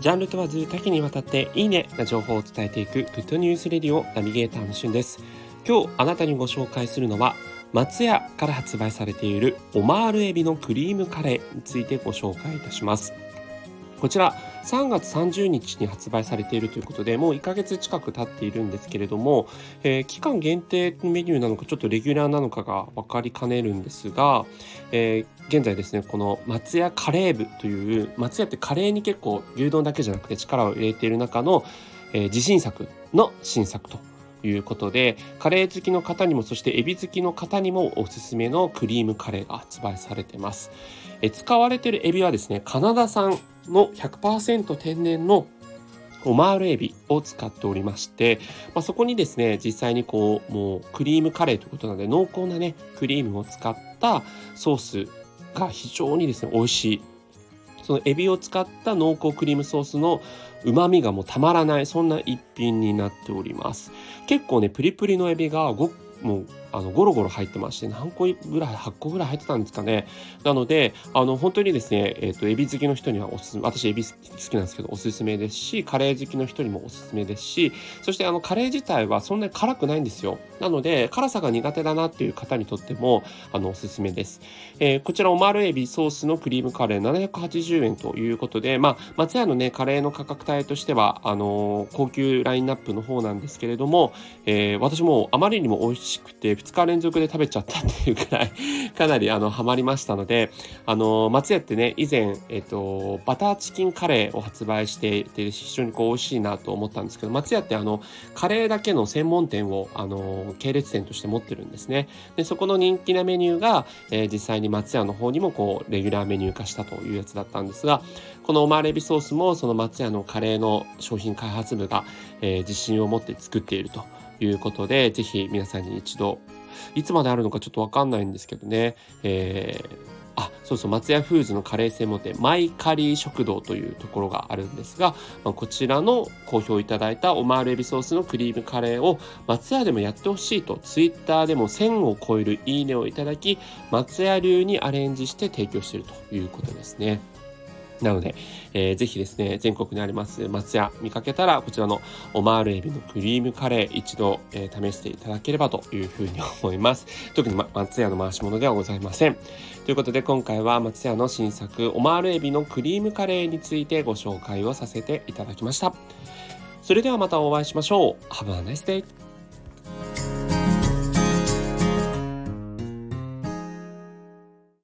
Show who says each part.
Speaker 1: ジャンル問わず多岐にわたっていいねな情報を伝えていくグッドニュースレディオナビゲーターのしゅんです。今日あなたにご紹介するのは松屋から発売されているオマールエビのクリームカレーについてご紹介いたします。こちら3月30日に発売されているということでもう1ヶ月近く経っているんですけれども、えー、期間限定メニューなのかちょっとレギュラーなのかが分かりかねるんですが、えー、現在ですねこの松屋カレー部という松屋ってカレーに結構牛丼だけじゃなくて力を入れている中の、えー、自信作の新作ということでカレー好きの方にもそしてエビ好きの方にもおすすめのクリームカレーが発売されてます。え使われているエビはですねカナダ産の100%天然のオマールエビを使っておりまして、まあ、そこにですね実際にこうもうクリームカレーということなので濃厚なねクリームを使ったソースが非常にですね美味しいそのエビを使った濃厚クリームソースの旨味がもうたまらないそんな一品になっております。結構ねプリプリのエビがごもうあのゴロゴロ入ってまして何個ぐらい8個ぐらい入ってたんですかね。なのであの本当にですねえっ、ー、とエビ好きの人にはおすすめ私エビ好きなんですけどおすすめですしカレー好きの人にもおすすめですしそしてあのカレー自体はそんなに辛くないんですよ。なので辛さが苦手だなっていう方にとってもあのおすすめです、えー、こちらオマールエビソースのクリームカレー780円ということでまあ松屋のねカレーの価格帯としてはあのー、高級ラインナップの方なんですけれども、えー、私もあまりにも美味しくて2日連続で食べちゃったっていうくらいかなりあのハマりましたのであの松屋ってね以前、えっと、バターチキンカレーを発売していて非常にこう美味しいなと思ったんですけど松屋ってあのカレーだけの専門店をあの系列店として持ってるんですね。でそこの人気なメニューが、えー、実際に松屋の方にもこうレギュラーメニュー化したというやつだったんですがこのオマーレビソースもその松屋のカレーの商品開発部が、えー、自信を持って作っていると。いうことで、ぜひ皆さんに一度、いつまであるのかちょっとわかんないんですけどね、えー、あ、そうそう、松屋フーズのカレー専門店、マイカリー食堂というところがあるんですが、まあ、こちらの好評いただいたオマールエビソースのクリームカレーを松屋でもやってほしいと、ツイッターでも1000を超えるいいねをいただき、松屋流にアレンジして提供しているということですね。なので、えー、ぜひですね、全国にあります松屋見かけたら、こちらのオマールエビのクリームカレー一度、えー、試していただければというふうに思います。特に、ま、松屋の回し物ではございません。ということで今回は松屋の新作オマールエビのクリームカレーについてご紹介をさせていただきました。それではまたお会いしましょう。Have a nice day!